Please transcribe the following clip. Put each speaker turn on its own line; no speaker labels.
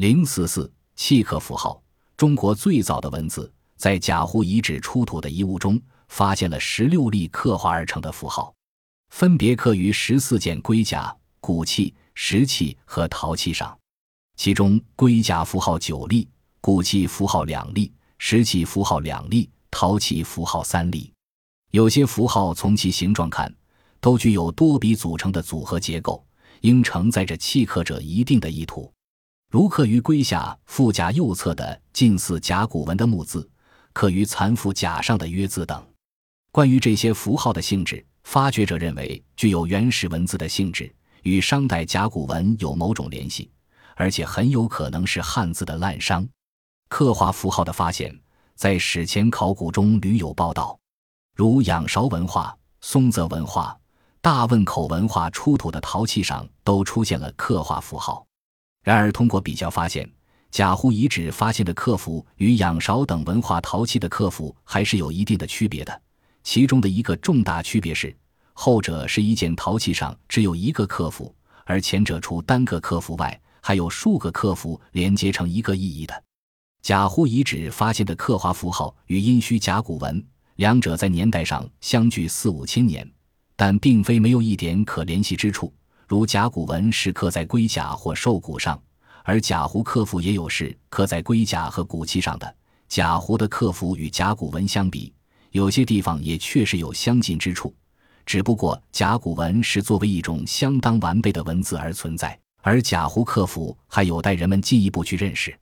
零四四契刻符号，中国最早的文字，在贾湖遗址出土的遗物中，发现了十六例刻画而成的符号，分别刻于十四件龟甲、骨器、石器和陶器上。其中，龟甲符号九例，骨器符号两例，石器符号两例，陶器符号三例。有些符号从其形状看，都具有多笔组成的组合结构，应承载着契刻者一定的意图。如刻于龟下腹甲右侧的近似甲骨文的木字，刻于残腹甲上的约字等。关于这些符号的性质，发掘者认为具有原始文字的性质，与商代甲骨文有某种联系，而且很有可能是汉字的滥觞。刻画符号的发现，在史前考古中屡有报道，如仰韶文化、松泽文化、大汶口文化出土的陶器上都出现了刻画符号。然而，通过比较发现，贾湖遗址发现的刻符与仰韶等文化陶器的刻符还是有一定的区别的。其中的一个重大区别是，后者是一件陶器上只有一个刻符，而前者除单个刻符外，还有数个刻符连接成一个意义的。贾湖遗址发现的刻画符号与殷墟甲骨文，两者在年代上相距四五千年，但并非没有一点可联系之处。如甲骨文是刻在龟甲或兽骨上，而甲胡刻符也有是刻在龟甲和骨器上的。甲胡的刻符与甲骨文相比，有些地方也确实有相近之处，只不过甲骨文是作为一种相当完备的文字而存在，而甲胡刻符还有待人们进一步去认识。